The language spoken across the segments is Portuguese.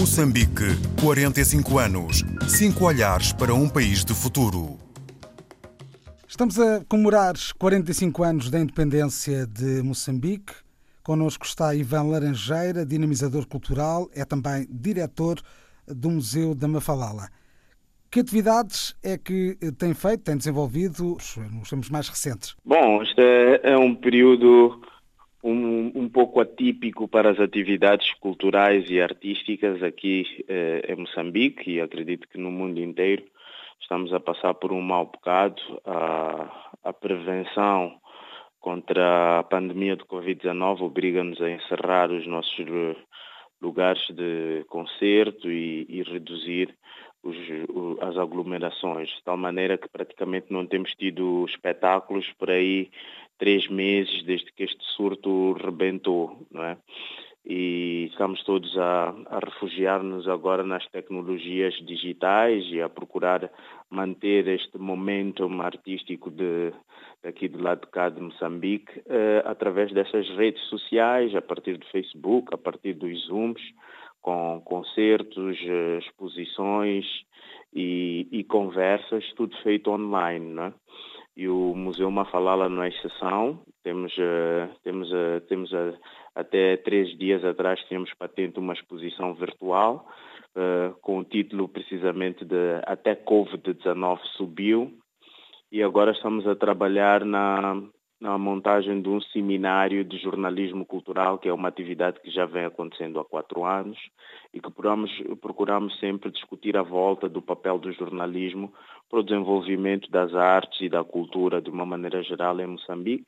Moçambique, 45 anos. Cinco olhares para um país de futuro. Estamos a comemorar 45 anos da independência de Moçambique. Connosco está Ivan Laranjeira, dinamizador cultural, é também diretor do Museu da Mafalala. Que atividades é que tem feito, tem desenvolvido nos tempos mais recentes? Bom, este é, é um período um, um pouco atípico para as atividades culturais e artísticas aqui eh, em Moçambique e acredito que no mundo inteiro estamos a passar por um mau bocado. A, a prevenção contra a pandemia do Covid-19 obriga-nos a encerrar os nossos lugares de concerto e, e reduzir os, as aglomerações, de tal maneira que praticamente não temos tido espetáculos por aí três meses desde que este surto rebentou, não é? E estamos todos a, a refugiar-nos agora nas tecnologias digitais e a procurar manter este momento artístico de, aqui do lado de cá de Moçambique eh, através dessas redes sociais, a partir do Facebook, a partir dos Zooms, com concertos, eh, exposições e, e conversas, tudo feito online. Não é? E o Museu Mafalala não é exceção. Temos, uh, temos, uh, temos uh, até três dias atrás tínhamos patente uma exposição virtual com o título precisamente de Até Covid-19 subiu e agora estamos a trabalhar na, na montagem de um seminário de jornalismo cultural, que é uma atividade que já vem acontecendo há quatro anos e que procuramos, procuramos sempre discutir a volta do papel do jornalismo para o desenvolvimento das artes e da cultura de uma maneira geral em Moçambique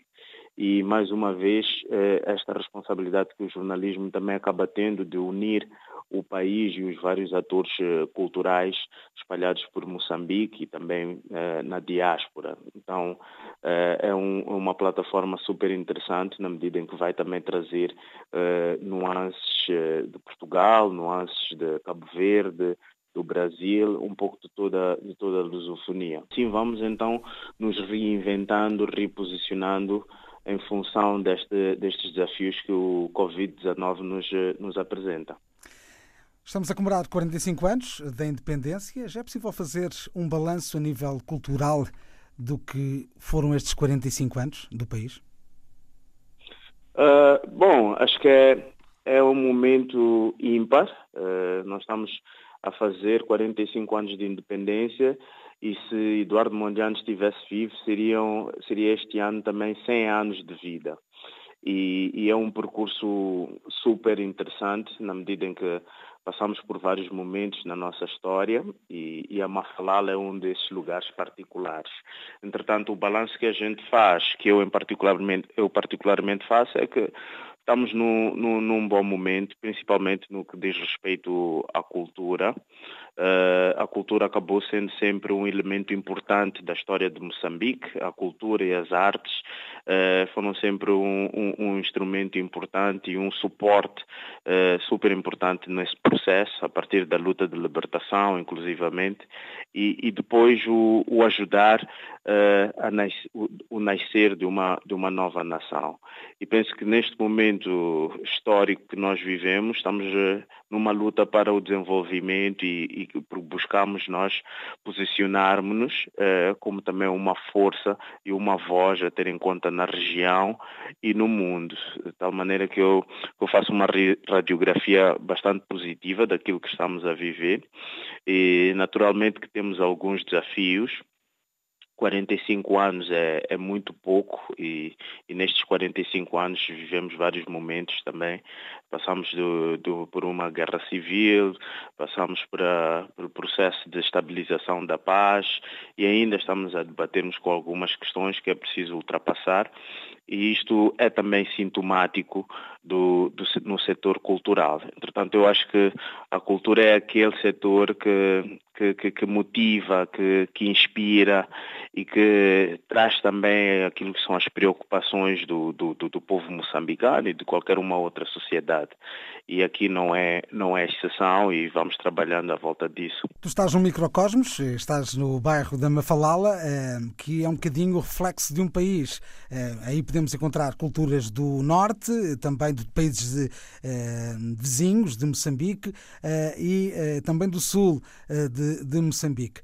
e mais uma vez eh, esta responsabilidade que o jornalismo também acaba tendo de unir o país e os vários atores eh, culturais espalhados por Moçambique e também eh, na diáspora. Então é um, uma plataforma super interessante na medida em que vai também trazer nuances de Portugal, nuances de Cabo Verde, do Brasil, um pouco de toda, de toda a lusofonia. Sim, vamos então nos reinventando, reposicionando em função deste, destes desafios que o Covid-19 nos, nos apresenta. Estamos a comemorar 45 anos da independência. Já é possível fazer um balanço a nível cultural do que foram estes 45 anos do país? Uh, bom, acho que é, é um momento ímpar. Uh, nós estamos a fazer 45 anos de independência e se Eduardo Mondlane estivesse vivo, seriam, seria este ano também 100 anos de vida. E, e, é um percurso super interessante na medida em que passamos por vários momentos na nossa história e, e a Mafalala é um desses lugares particulares. Entretanto, o balanço que a gente faz, que eu, em particularmente, eu particularmente faço, é que estamos no, no, num bom momento, principalmente no que diz respeito à cultura. Uh, a cultura acabou sendo sempre um elemento importante da história de Moçambique. A cultura e as artes uh, foram sempre um, um, um, instrumento importante e um suporte uh, super importante nesse processo, a partir da luta de libertação, inclusivamente, e, e depois o, o ajudar a nas, o, o, nascer de uma, de uma nova nação. E penso que neste momento histórico que nós vivemos, estamos numa luta para o desenvolvimento e, e buscamos nós posicionarmos-nos eh, como também uma força e uma voz a ter em conta na região e no mundo, de tal maneira que eu, que eu faço uma radiografia bastante positiva daquilo que estamos a viver e naturalmente que temos alguns desafios 45 anos é, é muito pouco e, e, nestes 45 anos vivemos vários momentos também. Passamos do, do, por uma guerra civil, passamos por, a, por o processo de estabilização da paz e ainda estamos a debatermos com algumas questões que é preciso ultrapassar e isto é também sintomático do, do, no setor cultural. Entretanto, eu acho que a cultura é aquele setor que, que, que, motiva, que, que inspira e que traz também aquilo que são as preocupações do, do, do, povo moçambicano e de qualquer uma outra sociedade. E aqui não é, não é exceção e vamos trabalhando à volta disso. Tu estás no microcosmos, estás no bairro da Mafalala, eh, que é um bocadinho o reflexo de um país. Eh, aí podemos encontrar culturas do norte, também também de países de, vizinhos de Moçambique e também do sul de, de Moçambique.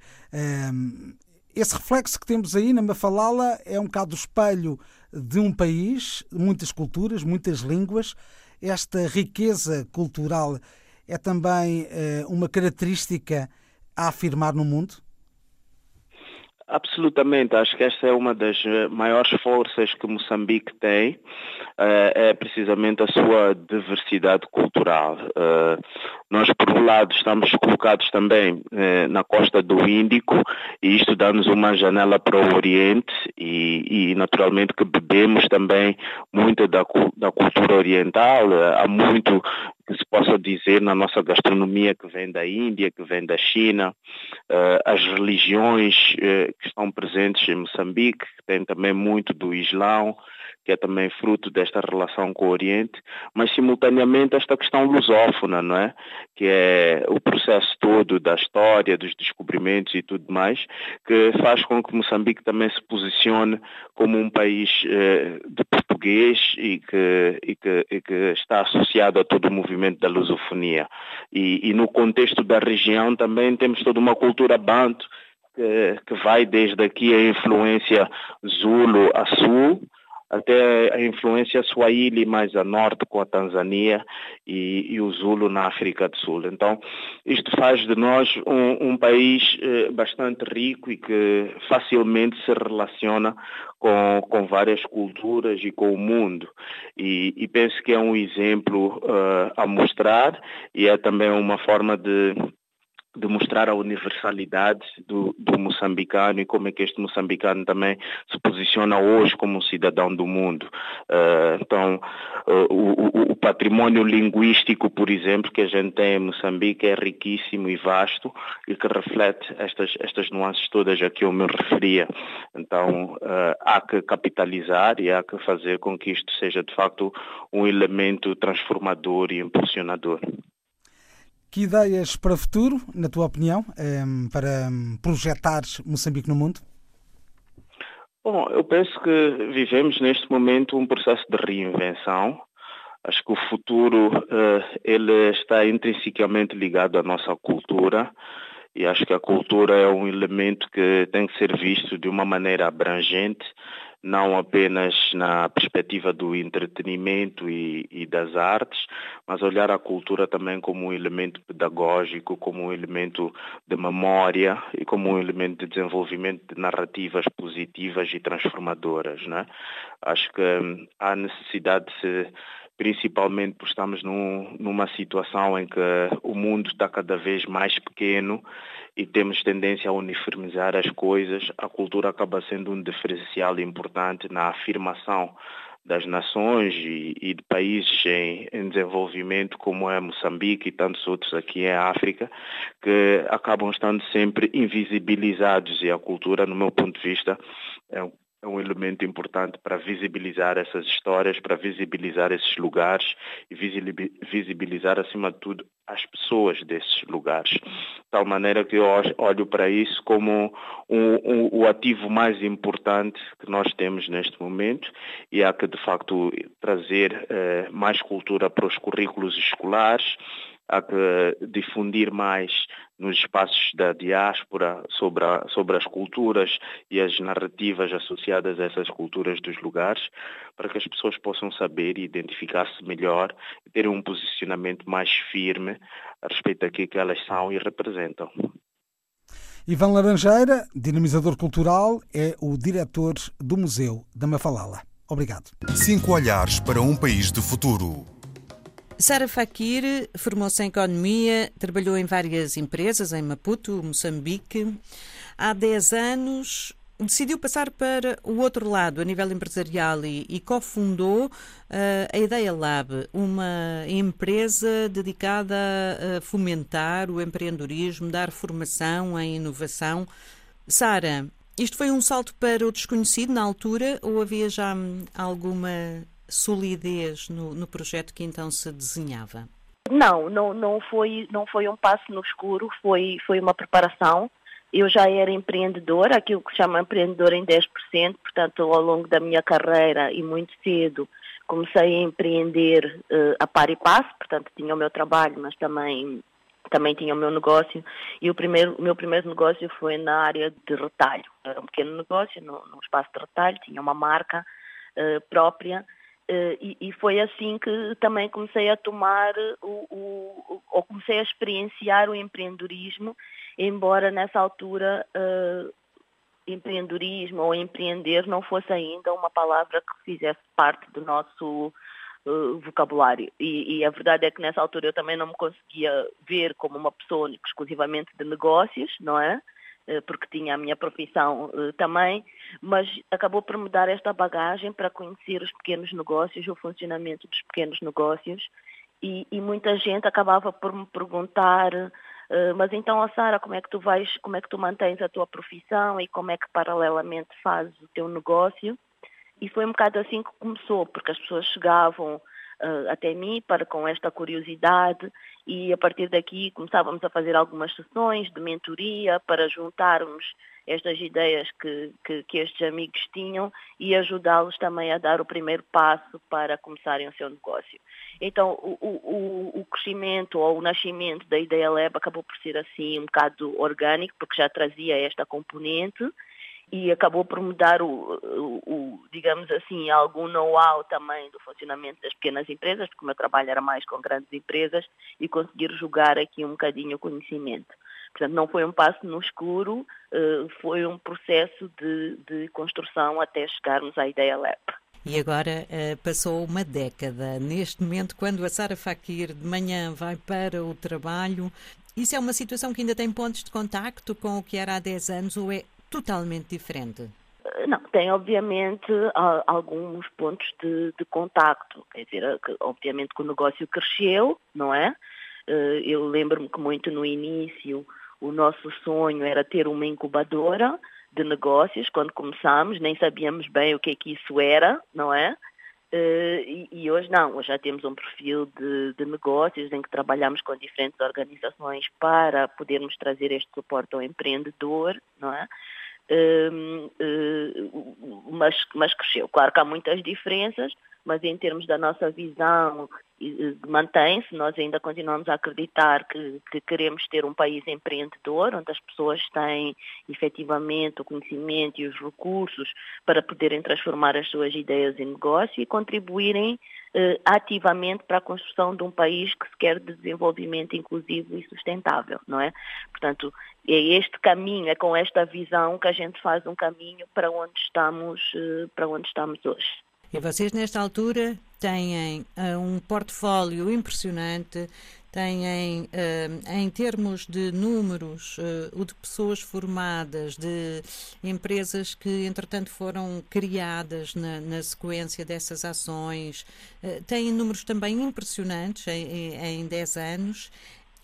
esse reflexo que temos aí na Mafalala é um bocado o espelho de um país, muitas culturas, muitas línguas. Esta riqueza cultural é também uma característica a afirmar no mundo? Absolutamente, acho que esta é uma das eh, maiores forças que Moçambique tem, eh, é precisamente a sua diversidade cultural. Eh, nós, por um lado, estamos colocados também na costa do Índico e isto dá-nos uma janela para o Oriente e, e, naturalmente, que bebemos também muito da, da cultura oriental. Há muito que se possa dizer na nossa gastronomia que vem da Índia, que vem da China, uh, as religiões uh, que estão presentes em Moçambique, que tem também muito do Islão, que é também fruto desta relação com o Oriente, mas simultaneamente esta questão lusófona, não é? Que é o processo todo da história, dos descobrimentos e tudo mais, que faz com que Moçambique também se posicione como um país eh, de português e que, e, que, e que, está associado a todo o movimento da lusofonia. E, e no contexto da região também temos toda uma cultura banto, que, vai desde aqui a influência Zulu a Sul, até a influência Swahili mais a norte com a Tanzânia e, e, o Zulu na África do Sul. Então, isto faz de nós um, um país eh, bastante rico e que facilmente se relaciona com, com várias culturas e com o mundo. E, e penso que é um exemplo uh, a mostrar e é também uma forma de de mostrar a universalidade do, do, moçambicano e como é que este moçambicano também se posiciona hoje como um cidadão do mundo. Uh, então, uh, o, o, património linguístico, por exemplo, que a gente tem em Moçambique é riquíssimo e vasto e que reflete estas, estas nuances todas a que eu me referia. Então, uh, há que capitalizar e há que fazer com que isto seja, de facto, um elemento transformador e impulsionador. Que ideias para o futuro, na tua opinião, ehm, para projetar Moçambique no mundo? Bom, eu penso que vivemos neste momento um processo de reinvenção. Acho que o futuro eh, ele está intrinsecamente ligado à nossa cultura e acho que a cultura é um elemento que tem que ser visto de uma maneira abrangente não apenas na perspectiva do entretenimento e, e, das artes, mas olhar a cultura também como um elemento pedagógico, como um elemento de memória e como um elemento de desenvolvimento de narrativas positivas e transformadoras. Né? Acho que hum, há necessidade de se principalmente porque estamos num, numa situação em que o mundo está cada vez mais pequeno e temos tendência a uniformizar as coisas, a cultura acaba sendo um diferencial importante na afirmação das nações e, e de países em, em, desenvolvimento como é Moçambique e tantos outros aqui em África que acabam estando sempre invisibilizados. E a cultura, no meu ponto de vista, é é um elemento importante para visibilizar essas histórias, para visibilizar esses lugares e visibilizar, acima de tudo, as pessoas desses lugares. De tal maneira que eu olho para isso como um, um, o ativo mais importante que nós temos neste momento e há que, de facto, trazer eh, mais cultura para os currículos escolares, há que difundir mais nos espaços da diáspora sobre, a, sobre as culturas e as narrativas associadas a essas culturas dos lugares, para que as pessoas possam saber e identificar-se melhor e terem um posicionamento mais firme a respeito daquilo que elas são e representam. Ivan Laranjeira, dinamizador cultural, é o diretor do Museu da Mafalala. Obrigado. Cinco olhares para um país de futuro. Sara Fakir formou-se em economia, trabalhou em várias empresas em Maputo, Moçambique. Há 10 anos decidiu passar para o outro lado, a nível empresarial, e, e cofundou uh, a Ideia Lab, uma empresa dedicada a fomentar o empreendedorismo, dar formação em inovação. Sara, isto foi um salto para o desconhecido na altura ou havia já hum, alguma solidez no, no projeto que então se desenhava? Não, não, não, foi, não foi um passo no escuro, foi, foi uma preparação. Eu já era empreendedora, aquilo que se chama empreendedora em 10%, portanto, ao longo da minha carreira e muito cedo comecei a empreender uh, a par e passo, portanto tinha o meu trabalho, mas também também tinha o meu negócio e o, primeiro, o meu primeiro negócio foi na área de retalho. Era um pequeno negócio, no, espaço de retalho, tinha uma marca uh, própria e, e, foi assim que também comecei a tomar o, o, ou comecei a experienciar o empreendedorismo, embora nessa altura uh, empreendedorismo ou empreender não fosse ainda uma palavra que fizesse parte do nosso uh, vocabulário. E, e, a verdade é que nessa altura eu também não me conseguia ver como uma pessoa exclusivamente de negócios, não é? Uh, porque tinha a minha profissão uh, também, mas acabou por me dar esta bagagem para conhecer os pequenos negócios, o funcionamento dos pequenos negócios, e, e muita gente acabava por me perguntar Uh, mas então, Sara, como é que tu vais, como é que tu mantens a tua profissão e como é que paralelamente fazes o teu negócio? E foi um bocado assim que começou, porque as pessoas chegavam uh, até mim para com esta curiosidade e a partir daqui começávamos a fazer algumas sessões de mentoria para juntarmos estas ideias que, que, que estes amigos tinham e ajudá-los também a dar o primeiro passo para começarem o seu negócio. Então, o, o, o crescimento ou o nascimento da Ideia Lab acabou por ser assim um bocado orgânico, porque já trazia esta componente e acabou por mudar o, o, o digamos assim, algum know-how também do funcionamento das pequenas empresas, porque o meu trabalho era mais com grandes empresas e conseguir jogar aqui um bocadinho o conhecimento. Portanto, não foi um passo no escuro, eh, foi um processo de, de construção até chegarmos à ideia LEP. E agora uh, passou uma década. Neste momento, quando a Sara Fakir de manhã vai para o trabalho, isso é uma situação que ainda tem pontos de contacto com o que era há 10 anos ou é totalmente diferente? Eh, não, tem obviamente alguns pontos de, de contacto. Quer dizer, obviamente que o negócio cresceu, não é? Eu lembro-me que muito no início o nosso sonho era ter uma incubadora de negócios. Quando começámos, nem sabíamos bem o que é que isso era, não é? Uh, e, e, hoje não, hoje já temos um perfil de, de, negócios em que trabalhamos com diferentes organizações para podermos trazer este suporte ao empreendedor, não é? Uh, uh, mas, mas cresceu. Claro que há muitas diferenças, mas em termos da nossa visão mantém-se, nós ainda continuamos a acreditar que, que, queremos ter um país empreendedor, onde as pessoas têm efetivamente o conhecimento e os recursos para poderem transformar as suas ideias em negócio e contribuírem eh, ativamente para a construção de um país que se quer de desenvolvimento inclusivo e sustentável, não é? Portanto, é este caminho, é com esta visão que a gente faz um caminho para onde estamos, eh, para onde estamos hoje. E vocês, nesta altura, têm uh, um portfólio impressionante, têm, uh, em termos de números, uh, o de pessoas formadas, de empresas que, entretanto, foram criadas na, na sequência dessas ações, têm números também impressionantes em, em 10 anos.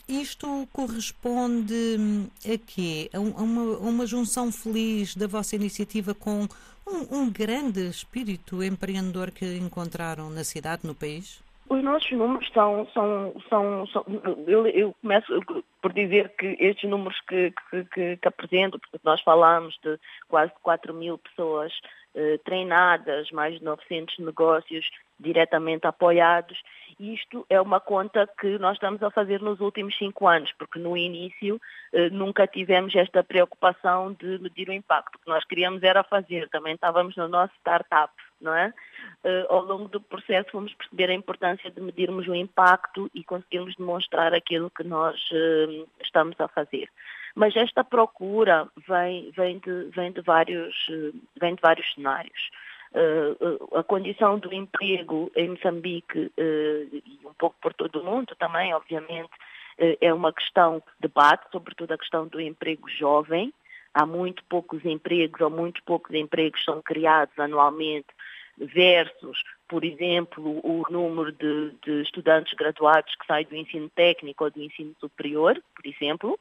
Isto corresponde hum, a quê? A uma, a uma junção feliz da vossa iniciativa com um, um grande espírito empreendedor que encontraram na cidade, no país? Os nossos números são, são, são, são eu, eu, começo por dizer que estes números que, que, que, que apresento, porque nós falamos de quase 4 mil pessoas eh, treinadas, mais de 900 negócios diretamente apoiados, isto é uma conta que nós estamos a fazer nos últimos cinco anos, porque no início eh, nunca tivemos esta preocupação de medir o impacto. O que nós queríamos era fazer, também estávamos no nosso startup, não é? Eh, ao longo do processo fomos perceber a importância de medirmos o impacto e conseguirmos demonstrar aquilo que nós eh, estamos a fazer. Mas esta procura vem, vem, de, vem, de, vários, vem de vários cenários. Uh, a condição do emprego em Moçambique uh, e um pouco por todo o mundo também, obviamente, uh, é uma questão de debate, sobretudo a questão do emprego jovem. Há muito poucos empregos ou muito poucos empregos são criados anualmente versus, por exemplo, o número de, de estudantes graduados que saem do ensino técnico ou do ensino superior, por exemplo,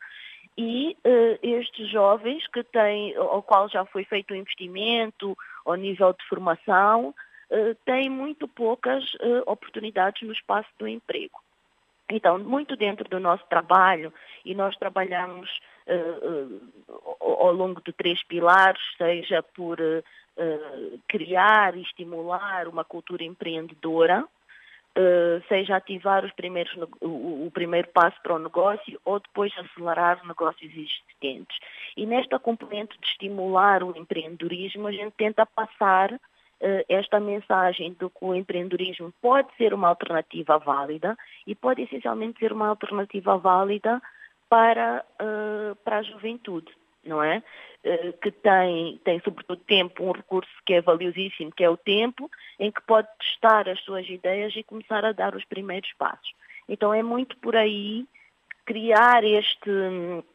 e uh, estes jovens que têm, ao qual já foi feito um investimento, ao nível de formação, uh, têm muito poucas uh, oportunidades no espaço do emprego. Então, muito dentro do nosso trabalho, e nós trabalhamos ao longo de três pilares, seja por uh, criar e estimular uma cultura empreendedora, seja ativar os primeiros, o, primeiro passo para o negócio ou depois acelerar negócios existentes. E nesta componente de estimular o empreendedorismo, a gente tenta passar esta mensagem de que o empreendedorismo pode ser uma alternativa válida e pode essencialmente ser uma alternativa válida para, uh, para a juventude, não é? Uh, que tem, tem, sobretudo, tempo, um recurso que é valiosíssimo, que é o tempo, em que pode testar as suas ideias e começar a dar os primeiros passos. Então é muito por aí criar este,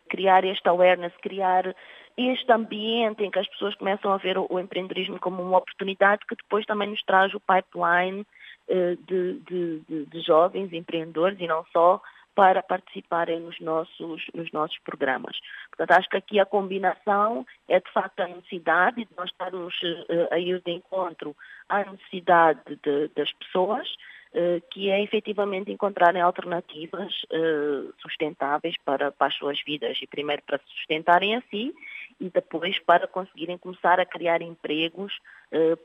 criar este awareness, criar este ambiente em que as pessoas começam a ver o, empreendedorismo como uma oportunidade que depois também nos traz o pipeline uh, de, de, de, de jovens empreendedores e não só para participarem nos nossos, nos nossos programas. Portanto, acho que aqui a combinação é de facto a necessidade de nós estarmos uh, a ir de encontro à necessidade de, das pessoas, uh, que é efetivamente encontrarem alternativas uh, sustentáveis para, para as suas vidas e primeiro para se sustentarem a si e depois para conseguirem começar a criar empregos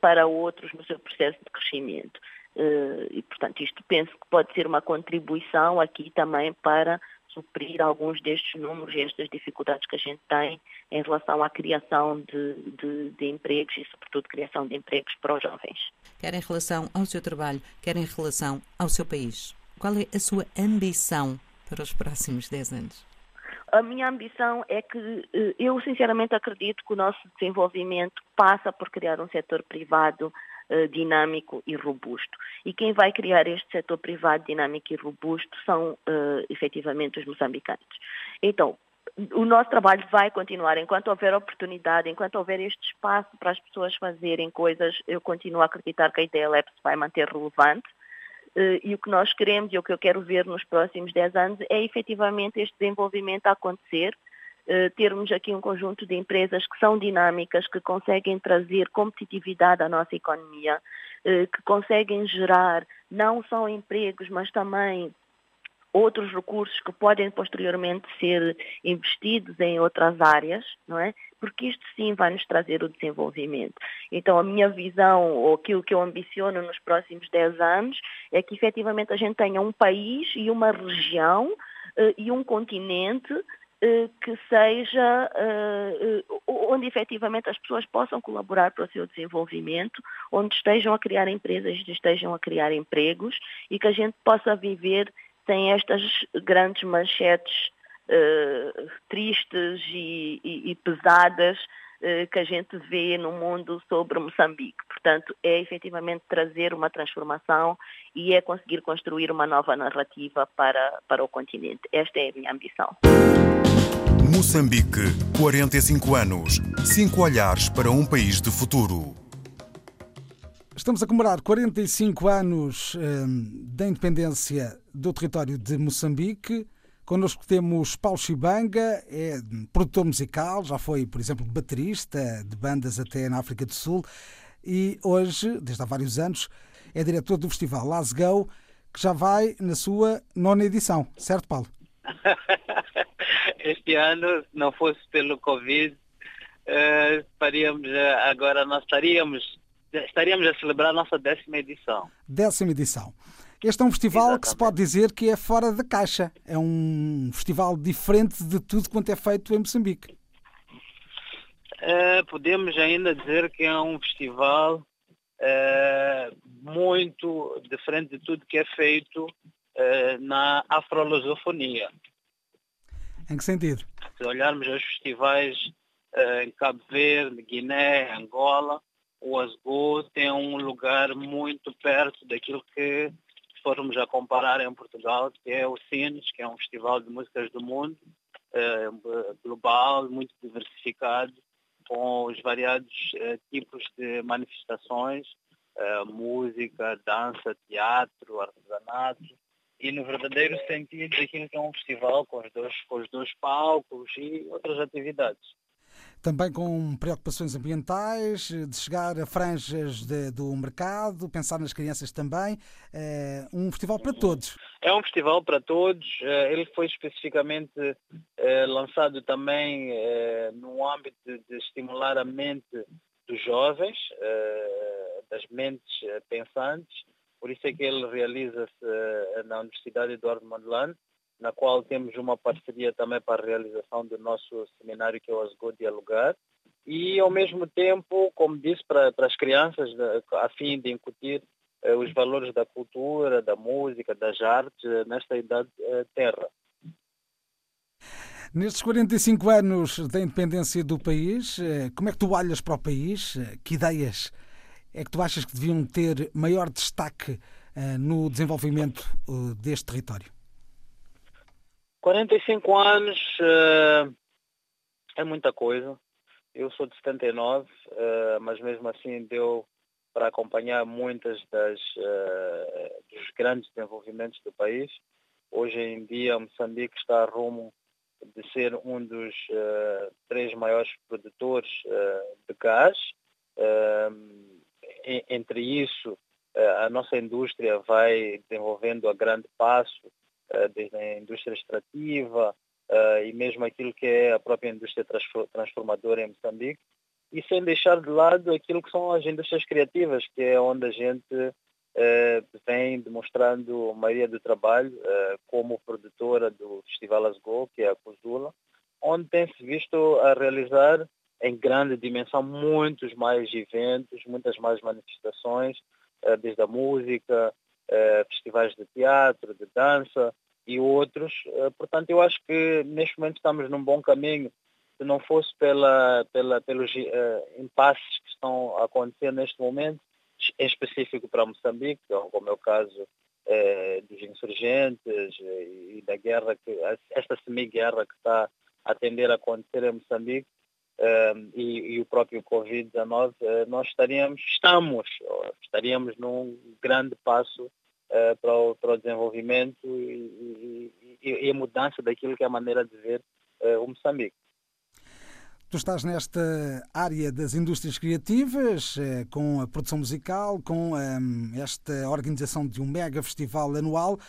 para outros no seu processo de crescimento. Eh, e, portanto, isto penso que pode ser uma contribuição aqui também para suprir alguns destes números e estas dificuldades que a gente tem em relação à criação de, de, de, empregos e, sobretudo, criação de empregos para os jovens. Quer em relação ao seu trabalho, quer em relação ao seu país. Qual é a sua ambição para os próximos 10 anos? A minha ambição é que eh, eu, sinceramente, acredito que o nosso desenvolvimento passa por criar um setor privado eh, dinâmico e robusto. E quem vai criar este setor privado dinâmico e robusto são uh, efetivamente os moçambicanos. Então, o nosso trabalho vai continuar. Enquanto houver oportunidade, enquanto houver este espaço para as pessoas fazerem coisas, eu continuo a acreditar que a ideia LEP se vai manter relevante. Uh, e o que nós queremos e o que eu quero ver nos próximos 10 anos é efetivamente este desenvolvimento a acontecer eh, termos aqui um conjunto de empresas que são dinâmicas, que conseguem trazer competitividade à nossa economia, eh, que conseguem gerar não só empregos, mas também outros recursos que podem posteriormente ser investidos em outras áreas, não é? Porque isto sim vai nos trazer o desenvolvimento. Então a minha visão, ou aquilo que eu ambiciono nos próximos 10 anos, é que efetivamente a gente tenha um país e uma região eh, e um continente eh, que seja eh, eh, onde efetivamente as pessoas possam colaborar para o seu desenvolvimento, onde estejam a criar empresas, estejam a criar empregos e que a gente possa viver sem estas grandes manchetes tristes e, pesadas que a gente vê no mundo sobre Moçambique. Portanto, é efetivamente trazer uma transformação e é conseguir construir uma nova narrativa para, para o continente. Esta é a minha ambição. Moçambique, 45 anos. Cinco olhares para um país de futuro. Estamos a comemorar 45 anos hum, da independência do território de Moçambique. Connosco temos Paulo Chibanga, é produtor musical, já foi, por exemplo, baterista de bandas até na África do Sul e hoje, desde há vários anos, é diretor do festival Las Go, que já vai na sua nona edição, certo, Paulo? este ano, não fosse pelo Covid, uh, faríamos, uh, agora nós estaríamos, estaríamos a celebrar a nossa décima edição. Décima edição. Este é um festival Exatamente. que se pode dizer que é fora da caixa. É um festival diferente de tudo quanto é feito em Moçambique. Uh, podemos ainda dizer que é um festival uh, muito diferente de tudo que é feito na afrolusofonia. Em que sentido? Se olharmos os festivais uh, em Cabo Verde, Guiné, Angola, o Asgo tem um lugar muito perto daquilo que formos a comparar em Portugal, que é o Cines, que é um festival de músicas do mundo, uh, global, muito diversificado, com os variados tipos de manifestações, música, dança, teatro, artesanato, e no verdadeiro sentido daquilo que é um festival com os dois, com os dois palcos e outras atividades. Também com preocupações ambientais, de chegar a franjas de, do mercado, pensar nas crianças também. É um festival para todos. É um festival para todos. Eh, ele foi especificamente é, lançado também no âmbito de estimular a mente dos jovens, das mentes pensantes. Por isso é que ele realiza-se na Universidade Eduardo Mondlane, na qual temos uma parceria também para a realização do nosso seminário que é o Asgo Dialogar. E, ao mesmo tempo, como disse, para, para as crianças, a fim de incutir os valores da cultura, da música, das artes nesta idade terra. Nestes 45 anos da independência do país, eh, como é que tu olhas para o país? Eh, que ideias é que tu achas que deviam ter maior destaque eh, no desenvolvimento deste território? 45 anos é muita coisa. Eu sou de 79, mas mesmo assim deu para acompanhar muitas das dos grandes desenvolvimentos do país. Hoje em dia Moçambique está rumo de ser um dos uh, três maiores produtores uh, de gás. Uh, entre isso, a nossa indústria vai desenvolvendo a grande passo, desde a indústria extrativa e mesmo aquilo que é a própria indústria transformadora em Moçambique, e sem deixar de lado aquilo que são as indústrias criativas, que é onde a gente vem demonstrando a maioria do trabalho como produtora do Festival Asgo, que é a Cozula, onde tem-se visto a realizar em grande dimensão muitos mais eventos, muitas mais manifestações, uh, desde a música, festivais de teatro, de dança e outros. portanto, eu acho que neste momento estamos num bom caminho. Se não fosse pela, pela, pelos impasses que estão a acontecer neste momento, em específico para Moçambique, como é o caso é, dos insurgentes e da guerra, que, esta semi-guerra que está a tender a acontecer em Moçambique é, e, e, o próprio Covid-19, é, nós estaríamos, estamos, estaríamos num grande passo para o, para, o, desenvolvimento e, e, e, a mudança daquilo que é a maneira de ver o Moçambique. Tu estás nesta área das indústrias criativas, eh, com a produção musical, com um, esta organização de um mega festival anual.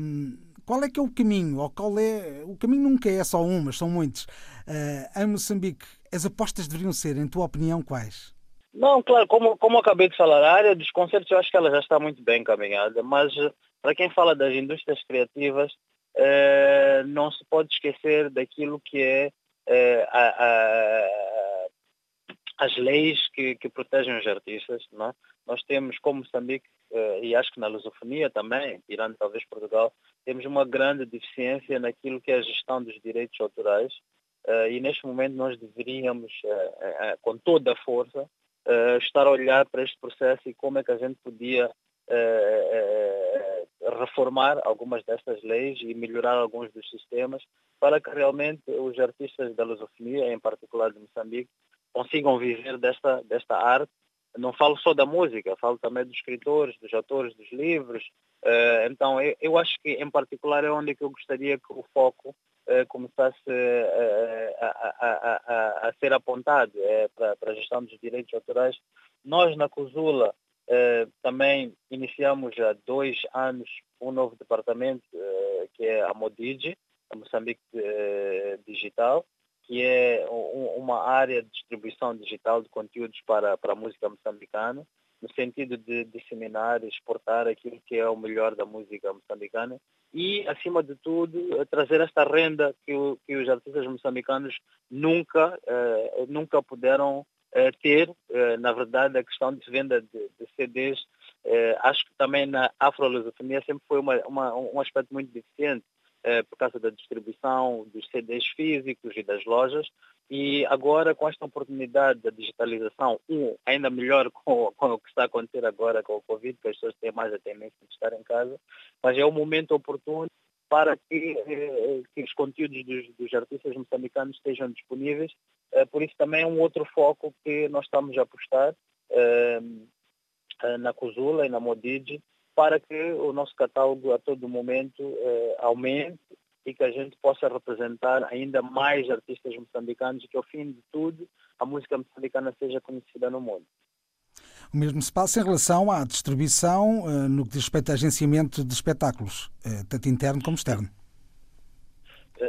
Um, qual é que é o caminho? Ou qual é o caminho nunca é só um, mas são muitos. Uh, em Moçambique, as apostas deveriam ser, em tua opinião, quais? Não, claro, como, como acabei de falar, a área dos concertos eu acho que ela já está muito bem encaminhada, mas para quem fala das indústrias criativas, uh, não se pode esquecer daquilo que é eh, a, a, as leis que, que, protegem os artistas. Não é? Nós temos, como Moçambique, eh, e acho que na lusofonia também, tirando talvez Portugal, temos uma grande deficiência naquilo que é a gestão dos direitos autorais. Uh, e neste momento nós deveríamos, uh, uh, com toda a força, estar a olhar para este processo e como é que a gente podia reformar algumas destas leis e melhorar alguns dos sistemas para que realmente os artistas da lusofonia, em particular de Moçambique, consigam viver desta, desta arte. Não falo só da música, falo também dos escritores, dos autores dos livros. Então, eu, acho que, em particular, é onde eu gostaria que o foco começasse uh, a, a, a, a, ser apontado para, para a gestão dos direitos autorais. Nós, na CUSULA, também iniciamos há dois anos um novo departamento, que é a Modigi, a Moçambique eh, Digital, que é uma área de distribuição digital de conteúdos para, para a música moçambicana, no sentido de disseminar e exportar aquilo que é o melhor da música moçambicana e, acima de tudo, trazer esta renda que, o, que os artistas moçambicanos nunca, eh, nunca puderam eh, ter. Eh, na verdade, a questão de venda de, de CDs, eh, acho que também na afro-lusofonia sempre foi uma, uma, um aspecto muito deficiente por causa da distribuição dos CDs físicos e das lojas. E agora, com esta oportunidade da digitalização, um, ainda melhor com, com, o que está a acontecer agora com o Covid, que as pessoas têm mais a tendência de estar em casa, mas é o momento oportuno para que, eh, que os conteúdos dos, dos, artistas moçambicanos estejam disponíveis. Eh, por isso também é um outro foco que nós estamos a apostar na CUSULA e na Modigi, para que o nosso catálogo a todo momento eh, aumente e que a gente possa representar ainda mais artistas moçambicanos e que, ao fim de tudo, a música moçambicana seja conhecida no mundo. O mesmo se passa em relação à distribuição eh, no que diz respeito ao agenciamento de espetáculos, eh, tanto interno como externo.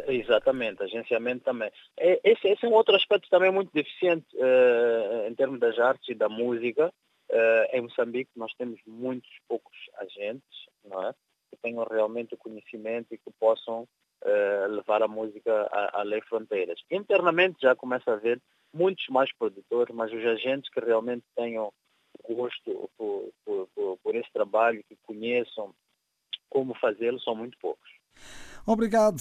Exatamente, agenciamento também. É, esse, esse, é um outro aspecto também muito deficiente uh, em termos das artes e da música. Uh, em Moçambique nós temos muitos poucos agentes, não é? Que tenham realmente o conhecimento e que possam uh, levar a música além fronteiras. Internamente já começa a haver muitos mais produtores, mas os agentes que realmente tenham gosto por, por, por, por esse trabalho, que conheçam como fazê-lo, são muito poucos. Obrigado,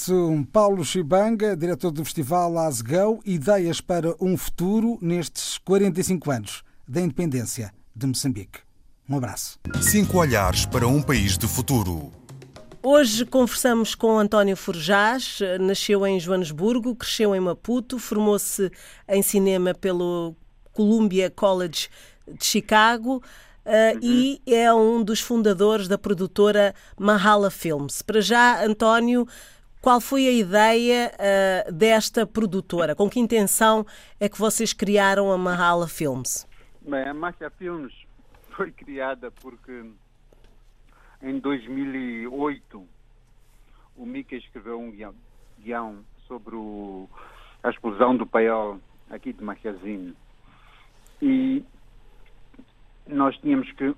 Paulo Chibanga, diretor do Festival Asgão, Ideias para um Futuro nestes 45 anos da independência de Moçambique. Um abraço. Cinco olhares para um país de futuro. Hoje conversamos com António Forjás, nasceu em Joanesburgo, cresceu em Maputo, formou-se em cinema pelo Columbia College de Chicago. Uh, e é um dos fundadores da produtora Mahala Films. Para já, António, qual foi a ideia uh, desta produtora? Com que intenção é que vocês criaram a Mahala Films? Bem, a Mahala Films foi criada porque em 2008 o Mickey escreveu um guião, guião sobre o, a explosão do paiol aqui de Machiazinho. E nós tínhamos que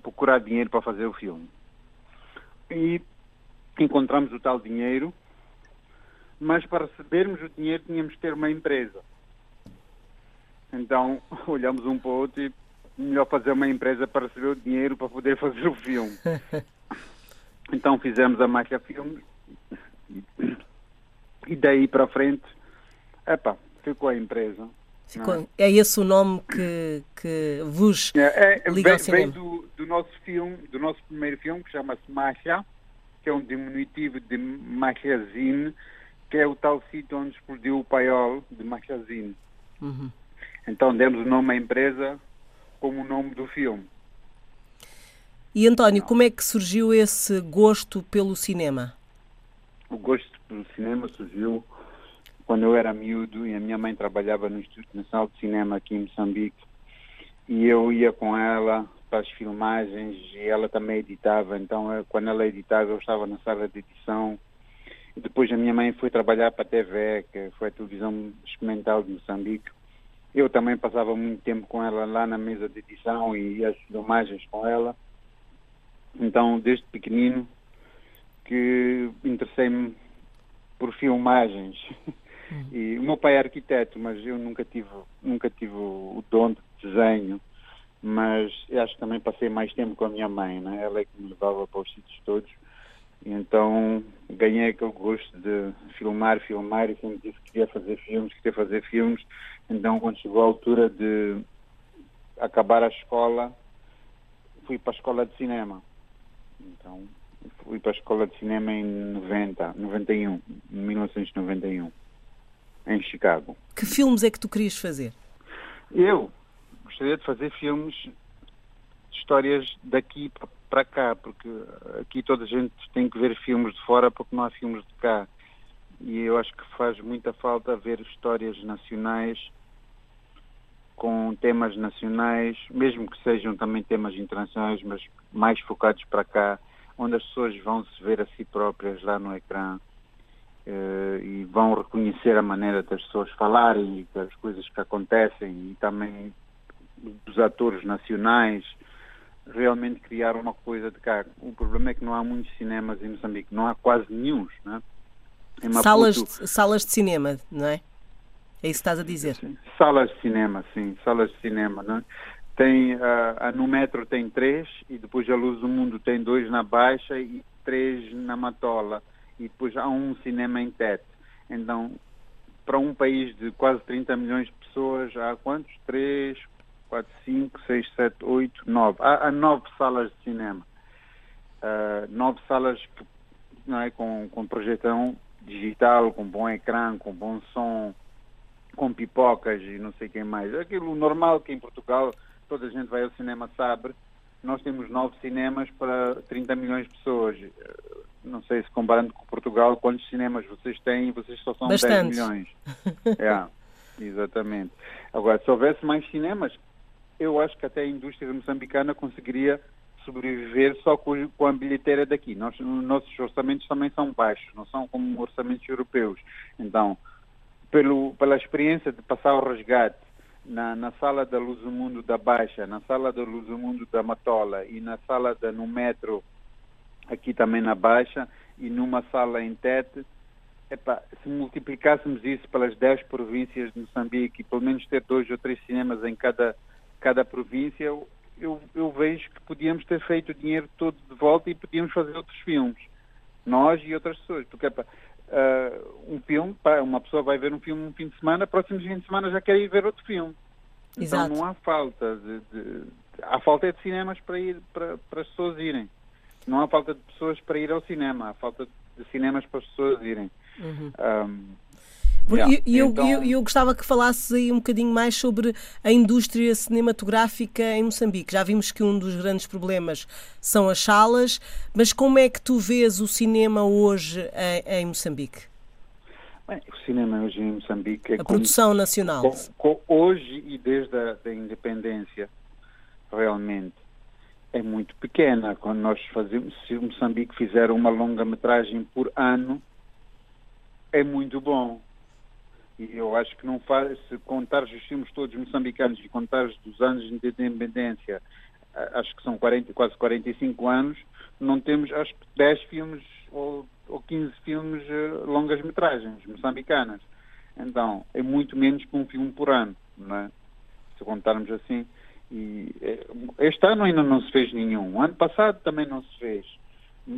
procurar dinheiro para fazer o filme. E encontramos o tal dinheiro, mas para recebermos o dinheiro tínhamos que ter uma empresa. Então olhamos um para o outro e melhor fazer uma empresa para receber o dinheiro para poder fazer o filme. então fizemos a Máquia Filmes e daí para frente, epa, ficou a empresa. Ficou, é esse o nome que, que vos é, é, liga vem, ao cinema? Vem do, do, nosso filme, do nosso primeiro filme, que chama-se Macha, que é um diminutivo de Machazine, que é o tal sítio onde explodiu o paiol de Machazine. Uhum. Então demos o nome à empresa como o nome do filme. E António, como é que surgiu esse gosto pelo cinema? O gosto pelo cinema surgiu quando eu era miúdo e a minha mãe trabalhava no Instituto Nacional de Cinema aqui em Moçambique e eu ia com ela para as filmagens e ela também editava, então quando ela editava eu estava na sala de edição e depois a minha mãe foi trabalhar para a TV, que foi a televisão experimental de Moçambique. Eu também passava muito tempo com ela lá na mesa de edição e as filmagens com ela. Então, desde pequenino que interessei-me por filmagens. Uhum. E o meu pai é arquiteto, mas eu nunca tive, nunca tive o dom de desenho. Mas eu acho que também passei mais tempo com a minha mãe, né? ela é que me levava para os sítios todos. E então ganhei aquele gosto de filmar, filmar e sempre disse que queria fazer filmes, queria fazer filmes. Então quando chegou a altura de acabar a escola, fui para a escola de cinema. Então fui para a escola de cinema em 90, 91, 1991 em Chicago. Que filmes é que tu querias fazer? Eu gostaria de fazer filmes, histórias daqui para cá, porque aqui toda a gente tem que ver filmes de fora porque não há filmes de cá. E eu acho que faz muita falta ver histórias nacionais com temas nacionais, mesmo que sejam também temas internacionais, mas mais focados para cá, onde as pessoas vão se ver a si próprias lá no ecrã uh, e vão reconhecer a maneira das pessoas falarem e das coisas que acontecem e também dos atores nacionais realmente criar uma coisa de cá. O problema é que não há muitos cinemas em Moçambique, não há quase nenhum, né? Salas, salas de cinema, não é? É isso que estás a dizer? Sim. Salas de cinema, sim, salas de cinema, não é? Tem, uh, a no metro tem três e depois a Luz do Mundo tem dois na Baixa e três na Matola e depois há um cinema em Tete. Então, para um país de quase 30 milhões de pessoas, há quantos? 3, 4, 5, 6, 7, 8, 9. Há, há 9 salas de cinema. Uh, 9 salas não é, com, com projeção digital, com bom ecrã, com bom som, com pipocas e não sei quem mais. Aquilo normal que em Portugal toda a gente vai ao cinema sabe. Nós temos nove cinemas para 30 milhões de pessoas não sei se comparando com Portugal, quantos cinemas vocês têm, vocês só são Bastante. 10 milhões. é, exatamente. Agora, se houvesse mais cinemas, eu acho que até a indústria moçambicana conseguiria sobreviver só com, a bilheteira daqui. Nossos orçamentos também são baixos, não são como orçamentos europeus. Então, pelo, pela experiência de passar o resgate na, na sala da Luz do Mundo da Baixa, na sala da Luz do Mundo da Matola e na sala da, no metro aqui também na Baixa e numa sala em Tete, Epá, se multiplicássemos isso pelas 10 províncias de Moçambique pelo menos ter dois ou três cinemas em cada, cada província, eu, eu, vejo que podíamos ter feito o dinheiro todo de volta e podíamos fazer outros filmes. Nós e outras pessoas. Porque uh, um filme, pá, uma pessoa vai ver um filme um fim de semana, próximos fim de semana já quer ir ver outro filme. Então Exato. Então não há falta de, de, há falta é de cinemas para ir para, para as pessoas irem. Não há falta de pessoas para ir ao cinema, há falta de cinemas para as pessoas irem. Uhum. Um, e yeah, eu, então... eu, eu, gostava que falasses aí um bocadinho mais sobre a indústria cinematográfica em Moçambique. Já vimos que um dos grandes problemas são as salas, mas como é que tu vês o cinema hoje em, em Moçambique? Bem, o cinema hoje em Moçambique é a produção nacional. Com, com, hoje e desde a da independência, realmente é muito pequena. Quando nós fazemos, se Moçambique fizer uma longa-metragem por ano, é muito bom. E eu acho que não faz, se contares os filmes todos moçambicanos e contares dos anos de independência, acho que são 40, quase 45 anos, não temos, acho que 10 filmes ou, ou 15 filmes uh, longas metragens moçambicanas. Então, é muito menos que um filme por ano, é? Se contarmos assim. E eh, este ano ainda não se fez nenhum. Ano passado também não se fez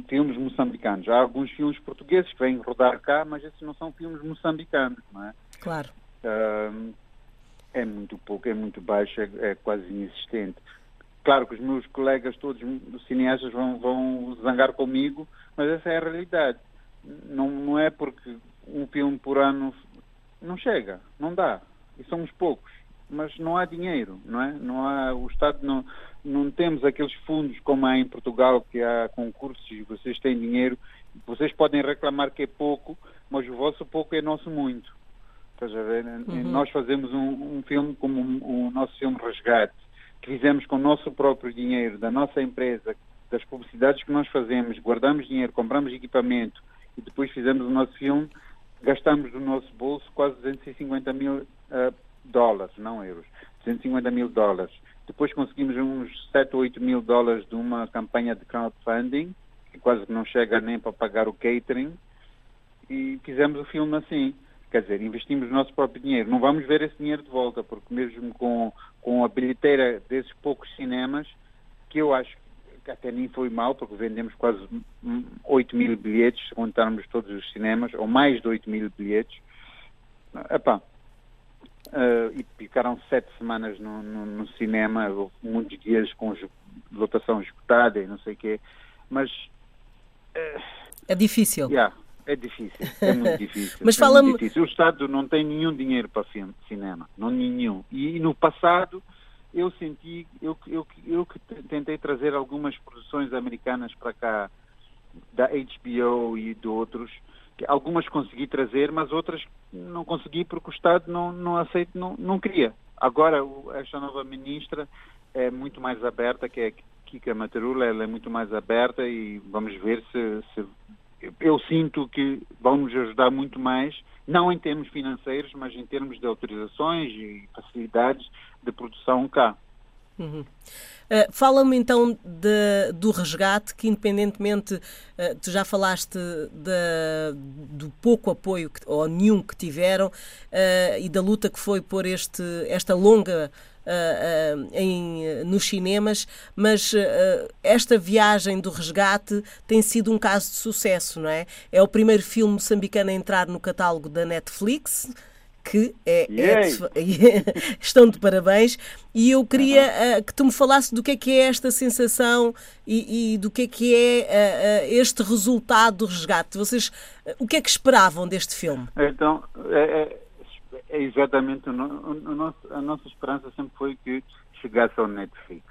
filmes moçambicanos. Há alguns filmes portugueses que vêm rodar cá, mas esses não são filmes moçambicanos, não é? Claro. Uh, é muito pouco, é muito baixo, é, é, quase inexistente. Claro que os meus colegas todos cineastas vão, vão zangar comigo, mas essa é a realidade. Não, não é porque um filme por ano não chega, não dá. E somos poucos mas não há dinheiro, não é? Não há, o Estado não, não temos aqueles fundos como há em Portugal, que há concursos e vocês têm dinheiro. Vocês podem reclamar que é pouco, mas o vosso pouco é nosso muito. Estás a ver? Uhum. Nós fazemos um, um filme como o um, nosso filme Resgate, que fizemos com o nosso próprio dinheiro, da nossa empresa, das publicidades que nós fazemos, guardamos dinheiro, compramos equipamento e depois fizemos o nosso filme, gastamos do nosso bolso quase 250 mil uh, dólares, não euros, 250 mil dólares. Depois conseguimos uns 7 ou 8 mil dólares de uma campanha de crowdfunding, que quase não chega nem para pagar o catering, e fizemos o filme assim. Quer dizer, investimos o nosso próprio dinheiro. Não vamos ver esse dinheiro de volta, porque mesmo com, com a bilheteira desses poucos cinemas, que eu acho que até nem foi mal, porque vendemos quase 8 mil bilhetes, se contarmos todos os cinemas, ou mais de 8 mil bilhetes. Epá, Uh, e ficaram sete semanas no, no, no, cinema, muitos dias com lotação esgotada e não sei o quê, mas... Uh, é difícil. Yeah, é difícil, é muito difícil. mas é fala O Estado não tem nenhum dinheiro para filme, cinema, não nenhum. E, e no passado eu senti, eu, eu, eu que tentei trazer algumas produções americanas para cá, da HBO e de outros, algumas consegui trazer, mas outras não consegui porque o Estado não, não aceita, não, não queria. Agora, esta nova ministra é muito mais aberta, que é Kika Matarula, ela é muito mais aberta e vamos ver se, se eu sinto que vão nos ajudar muito mais, não em termos financeiros, mas em termos de autorizações e facilidades de produção cá. Uhum. Uh, Fala-me então de, do resgate, que independentemente, uh, tu já falaste de, do pouco apoio, que, ou nenhum que tiveram, uh, e da luta que foi por este, esta longa em, nos cinemas, mas esta viagem do resgate tem sido um caso de sucesso, não é? É o primeiro filme moçambicano a entrar no catálogo da Netflix que é, é estão de parabéns e eu queria uh, que tu me falasses do que é que é esta sensação e, e do que é que é uh, uh, este resultado do resgate. Vocês, o que é que esperavam deste filme? Então, é, é, é exatamente o no, o nosso, a nossa esperança sempre foi que chegasse ao Netflix.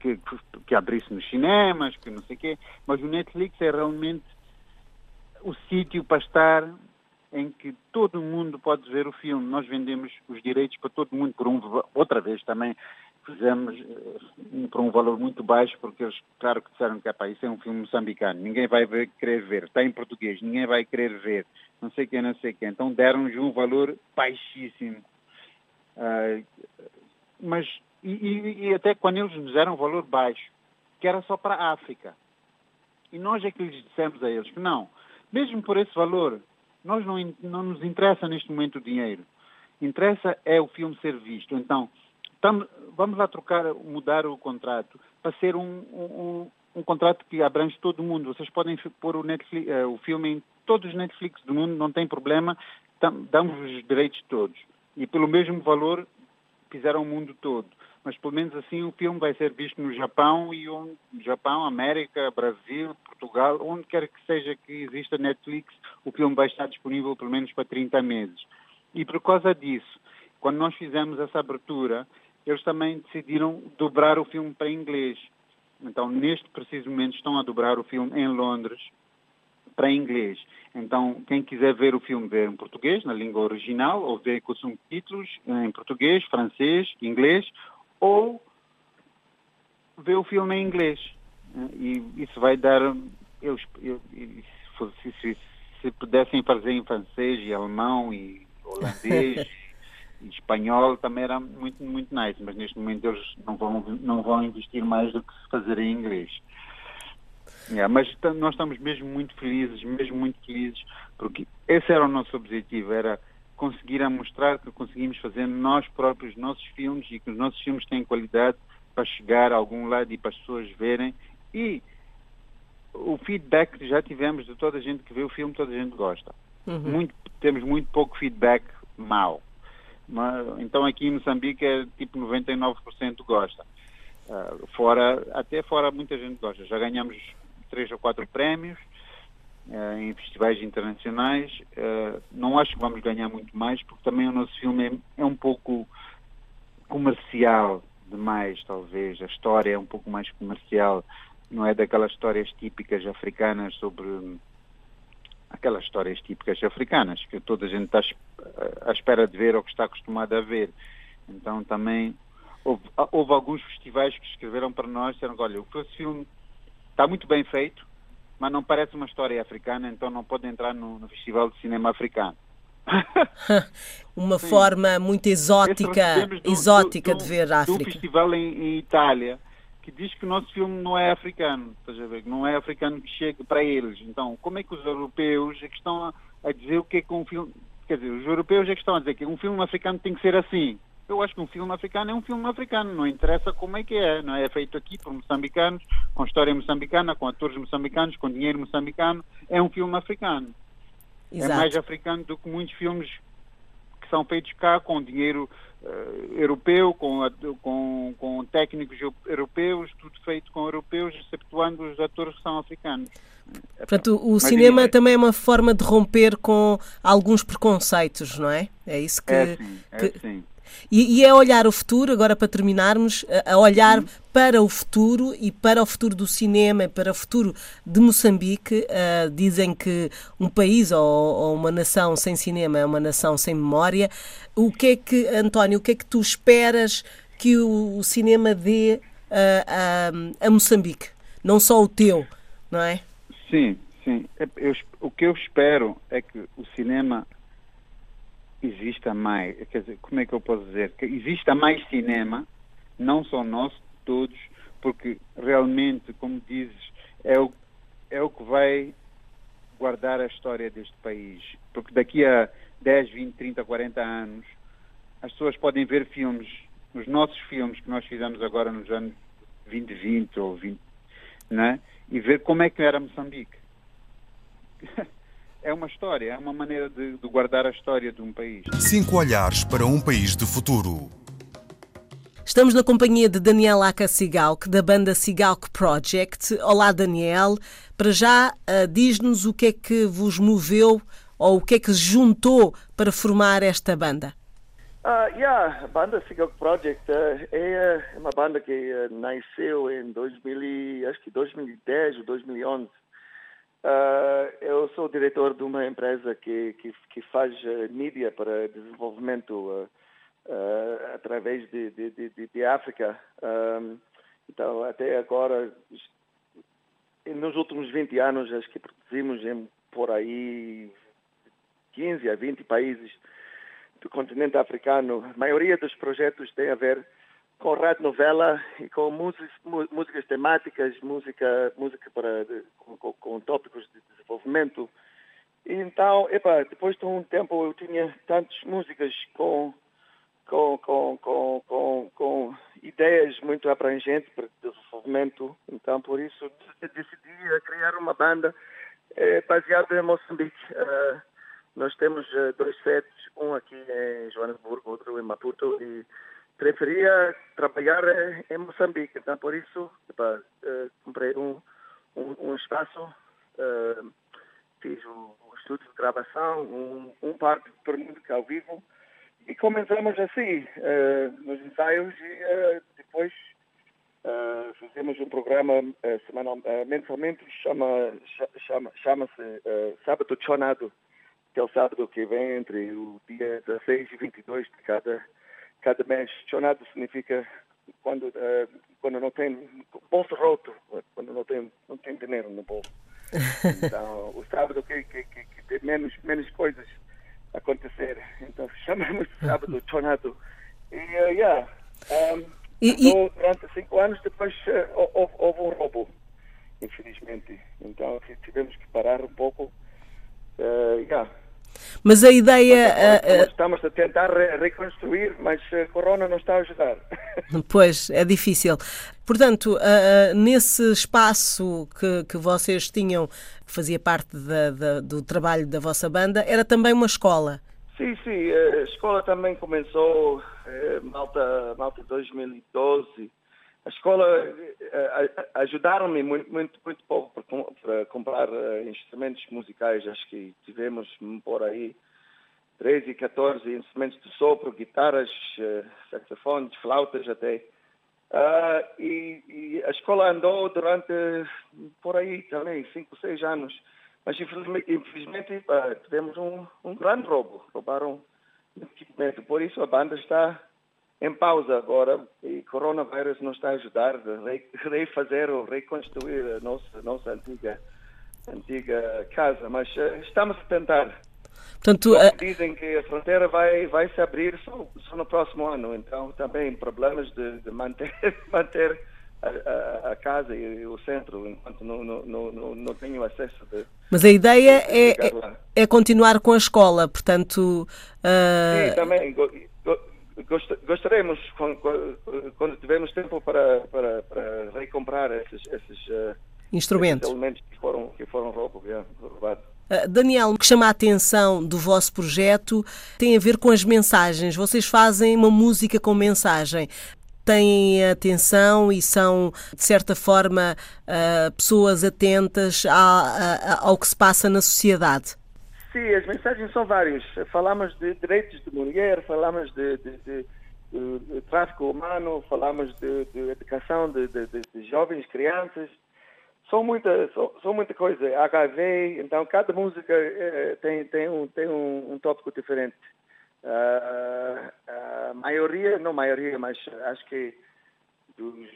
que, que abrisse nos cinemas, que não sei o quê, mas o Netflix é realmente o sítio para estar em que todo mundo pode ver o filme. Nós vendemos os direitos para todo mundo, por um, outra vez também, fizemos uh, por um valor muito baixo, porque eles, claro que disseram que epá, isso é um filme moçambicano, ninguém vai ver, querer ver, está em português, ninguém vai querer ver, não sei quem, não sei quem. Então deram-nos um valor baixíssimo. Uh, mas, e, e, e, até quando eles nos deram um valor baixo, que era só para a África. E nós é que lhes dissemos a eles que não, mesmo por esse valor, nós não, não nos interessa neste momento o dinheiro. Interessa é o filme ser visto. Então, tam, vamos lá trocar, mudar o contrato para ser um, um, um, contrato que abrange todo mundo. Vocês podem pôr o, Netflix, uh, o filme em todos os Netflix do mundo, não tem problema, damos os direitos todos. E pelo mesmo valor fizeram o mundo todo. Mas pelo menos assim o filme vai ser visto no Japão e onde, Japão, América, Brasil, Portugal, onde quer que seja que exista Netflix, o filme vai estar disponível pelo menos para 30 meses. E por causa disso, quando nós fizemos essa abertura, eles também decidiram dobrar o filme para inglês. Então, neste preciso momento, estão a dobrar o filme em Londres para inglês. Então, quem quiser ver o filme, vê em português, na língua original, ou vê com subtítulos em português, francês, inglês, ou vê o filme em inglês. E isso vai dar. Eu, eu, se, se, se pudessem fazer em francês e alemão e holandês e espanhol também era muito, muito nice, mas neste momento eles não vão, não vão investir mais do que se fazer em inglês. Yeah, mas nós estamos mesmo muito felizes, mesmo muito felizes, porque esse era o nosso objetivo, era conseguir mostrar que conseguimos fazer nós próprios nossos filmes e que os nossos filmes têm qualidade para chegar a algum lado e para as pessoas verem. E o feedback que já tivemos de toda a gente que vê o filme, toda a gente gosta. Uhum. Muito, temos muito pouco feedback mau. Mas, então aqui em Moçambique é tipo 99% gosta. Uh, fora, até fora muita gente gosta. Já ganhamos três ou quatro prémios uh, em festivais internacionais. Uh, não acho que vamos ganhar muito mais, porque também o nosso filme é, é um pouco comercial demais, talvez. A história é um pouco mais comercial. Não é daquelas histórias típicas africanas sobre aquelas histórias típicas africanas que toda a gente está à espera de ver ou que está acostumada a ver. Então também houve, houve alguns festivais que escreveram para nós disseram olha, o filme está muito bem feito, mas não parece uma história africana, então não pode entrar no, no Festival de Cinema Africano. uma Sim. forma muito exótica, do, exótica do, de ver a África. Um festival em, em Itália que diz que o nosso filme não é africano, estás a ver? Não é africano que chega para eles. Então, como é que os europeus é que estão a, dizer o que é que um filme. Quer dizer, os europeus é que estão a dizer que um filme africano tem que ser assim. Eu acho que um filme africano é um filme africano, não interessa como é que é, não é? é feito aqui por moçambicanos, com história moçambicana, com atores moçambicanos, com dinheiro moçambicano, é um filme africano. Exato. É mais africano do que muitos filmes são feitos cá com dinheiro uh, europeu, com, com, com técnicos europeus, tudo feito com europeus, exceptuando os atores que são africanos. Portanto, o Mas cinema também é uma forma de romper com alguns preconceitos, não é? É isso que. É sim, é que... sim. E, e é olhar o futuro, agora para terminarmos, a olhar uhum. para o futuro e para o futuro do cinema, para o futuro de Moçambique. Uh, dizem que um país ou, ou, uma nação sem cinema é uma nação sem memória. O que é que, António, o que é que tu esperas que o, o cinema dê uh, a, a Moçambique? Não só o teu, não é? Sim, sim. Eu, o que eu espero é que o cinema exista mais, quer dizer, como é que eu posso dizer? Que exista mais cinema, não só nosso, todos, porque realmente, como dizes, é o, é o que vai guardar a história deste país. Porque daqui a 10, 20, 30, 40 anos, as pessoas podem ver filmes, os nossos filmes que nós fizemos agora nos anos 2020 ou 20, né? e ver como é que era Moçambique. é uma história, é uma maneira de, de guardar a história de um país. Cinco olhares para um país de futuro. Estamos na companhia de Daniel Aka Sigalk, da banda Sigalk Project. Olá, Daniel. Para já, uh, diz-nos o que é que vos moveu ou o que é que juntou para formar esta banda. Uh, yeah, a banda Sigalk Project uh, é uma banda que uh, nasceu em 2000, acho que 2010 ou 2011. Uh, eu sou diretor de uma empresa que, que, que faz uh, mídia para desenvolvimento uh, através de, de, de, de África. Um, então, até agora, nos últimos 20 anos, acho que produzimos em, por aí 15 a 20 países do continente africano. A maioria dos projetos tem a ver com rádio novela e com músicas, músicas temáticas, música, música para, com, com, tópicos de desenvolvimento. E então, epa, depois de um tempo eu tinha tantas músicas com, com, com, com, com, com ideias muito abrangentes para desenvolvimento. Então, por isso, decidi criar uma banda eh, baseada em Moçambique. Uh, nós temos uh, dois sets, um aqui em Joanesburgo, outro em Maputo, e preferia trabalhar eh, em Moçambique. Então, por isso, epa, uh, comprei um, um, um espaço, fiz o, um estúdio de gravação, um, um parque de música ao vivo, e começamos assim, uh, nos ensaios, e uh, depois uh, fizemos um programa semanal, mensalmente, chama, chama, chama-se Sábado Chonado, que é o sábado que vem entre o dia 16 e 22 de cada, cada mês. Chonado significa quando, quando não tem bolso roto, quando não tem, não tem dinheiro no bolso. Então, o sábado que, que, que, que tem menos, menos coisas acontecer. Então chamamos de sábado tornado. E, uh, yeah, um, e, e... durante cinco anos, depois uh, houve, houve, um roubo, infelizmente. Então tivemos que parar um pouco. Uh, yeah. Mas a ideia. Estamos, estamos a tentar reconstruir, mas a Corona não está a ajudar. Pois, é difícil. Portanto, nesse espaço que, que vocês tinham, que fazia parte da, da, do trabalho da vossa banda, era também uma escola? Sim, sim. A escola também começou eh, Malta, Malta 2012. A escola eh, ajudaram-me muito, muito, muito pouco para comprar instrumentos musicais. Acho que tivemos por aí 13, 14 instrumentos de sopro, guitarras, saxofones, flautas até. Uh, e, e, a escola andou durante, por aí também, cinco, seis anos. Mas infelizmente, infelizmente uh, tivemos um, um grande roubo. Roubaram equipamento. Por isso a banda está em pausa agora e coronavírus nos está a ajudar a refazer ou reconstruir a nossa, nossa antiga, antiga casa. Mas uh, estamos a tentar. Portanto, a... Dizem que a fronteira vai, vai se abrir só, só no próximo ano, então também problemas de, de manter, manter a, a, a, casa e o centro enquanto não, não, não, não tenho acesso. De, Mas a ideia é, é, é, continuar com a escola, portanto. Uh... Sim, também. Gostaríamos, quando tivermos tempo, para, para, para recomprar esses, esses, uh, instrumentos esses elementos que foram, que foram roubados. Uh, Daniel, o que chama a atenção do vosso projeto tem a ver com as mensagens. Vocês fazem uma música com mensagem. Têm atenção e são, de certa forma, uh, pessoas atentas ao que se passa na sociedade. Sim, as mensagens são várias. Falamos de direitos de mulher, falamos de, de, de, de tráfico humano, falamos de, educação de, jovens, crianças, são muita, são, são muita coisa. HIV, então cada música é, tem, tem, um, tem um, um tópico diferente. Uh, a maioria, não maioria, mas acho que dos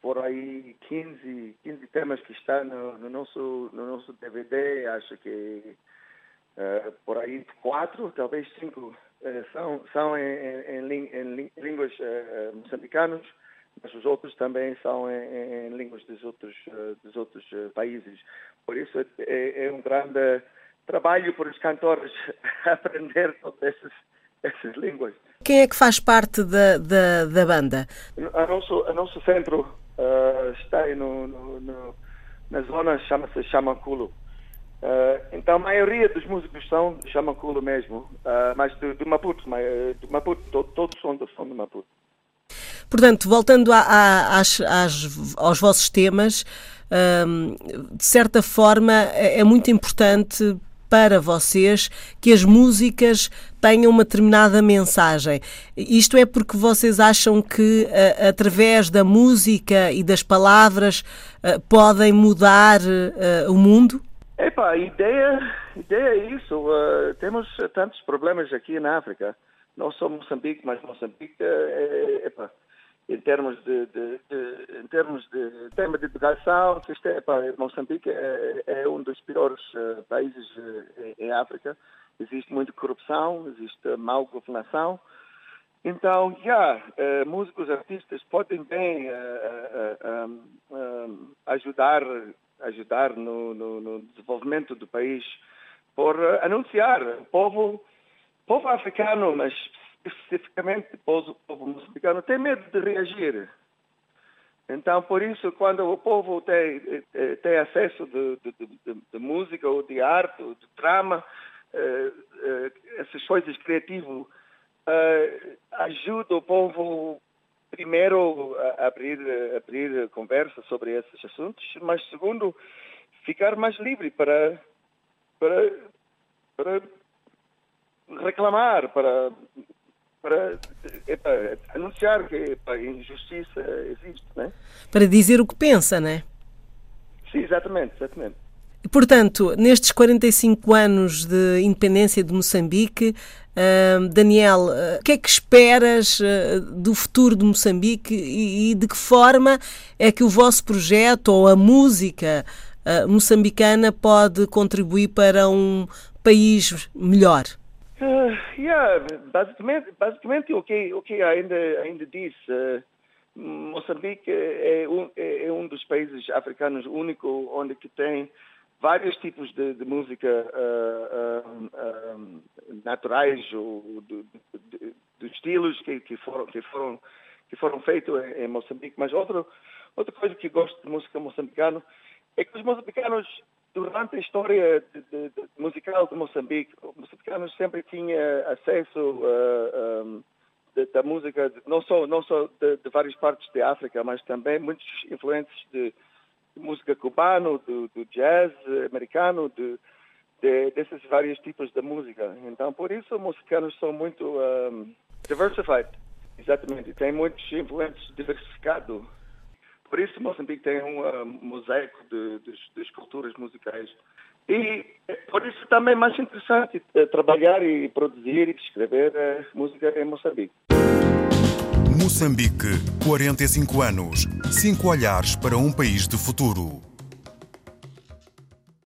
por aí 15, 15 temas que estão no, no nosso, no nosso DVD, acho que uh, por aí quatro, talvez cinco, uh, são, são em, em, em, em línguas moçambicanas mas os outros também são em, línguas dos outros, eh, dos outros eh, países. Por isso é, é um grande trabalho para os cantores aprender todas essas, essas línguas. Quem é que faz parte da, da, da banda? A nosso, a nosso centro uh, está no, no, no, na zona, chama-se Chamanculo. Uh, então a maioria dos músicos são de Chamanculo mesmo, uh, mas de, de Maputo, de Maputo todos são, são de Maputo. Portanto, voltando a, a, aos vossos temas, hum, de certa forma é, é muito importante para vocês que as músicas tenham uma determinada mensagem. Isto é porque vocês acham que uh, através da música e das palavras uh, podem mudar uh, o mundo? Epa, a ideia, ideia é isso. temos tantos problemas aqui na África não só Moçambique, mas Moçambique é, é, é em termos de, de, de, em termos de tema de educação, é, pá, Moçambique é, é, um dos piores uh, países uh, em, África. Existe muita corrupção, existe mal governação. Então, já, uh, músicos, artistas podem bem ajudar, ajudar no, no, no, desenvolvimento do país por anunciar o povo, povo africano, mas especificamente o povo moçambicano, tem medo de reagir. Então, por isso, quando o povo tem, tem acesso de, de, de, de música ou de arte ou de drama, eh, eh, essas coisas criativas, eh, ajuda o povo, primeiro, a abrir, a abrir conversa sobre esses assuntos, mas, segundo, ficar mais livre para, para, para reclamar, para para epa, anunciar que a injustiça existe, né? Para dizer o que pensa, né? Sim, exatamente, exatamente. Portanto, nestes 45 anos de independência de Moçambique, Daniel, uh, o que é que esperas uh, do futuro de Moçambique e, de que forma é que o vosso projeto ou a música moçambicana pode contribuir para um país melhor? Yeah, basicamente, basicamente o que o que ainda ainda diz, Moçambique é um, é um dos países africanos único onde que tem vários tipos de, de música uh, naturais ou de, de, de, estilos que, que foram que foram que foram feitos em, em Moçambique. Mas outro outra coisa que gosto de música moçambicana é que os moçambicanos durante a história musical de Moçambique, os moçambicanos sempre tinham acesso uh, um, da música, não só, não só de, várias partes da África, mas também muitos influentes de, música cubana, do, do, jazz americano, de, desses vários tipos de música. Então, por isso, os moçambicanos são muito um, diversified, exatamente. Tem muitos influentes diversificados por isso, Moçambique tem um uh, mosaico de, de, de, esculturas musicais. E por isso também é mais interessante uh, trabalhar e produzir e escrever uh, música em Moçambique. Moçambique, 45 anos. Cinco olhares para um país de futuro.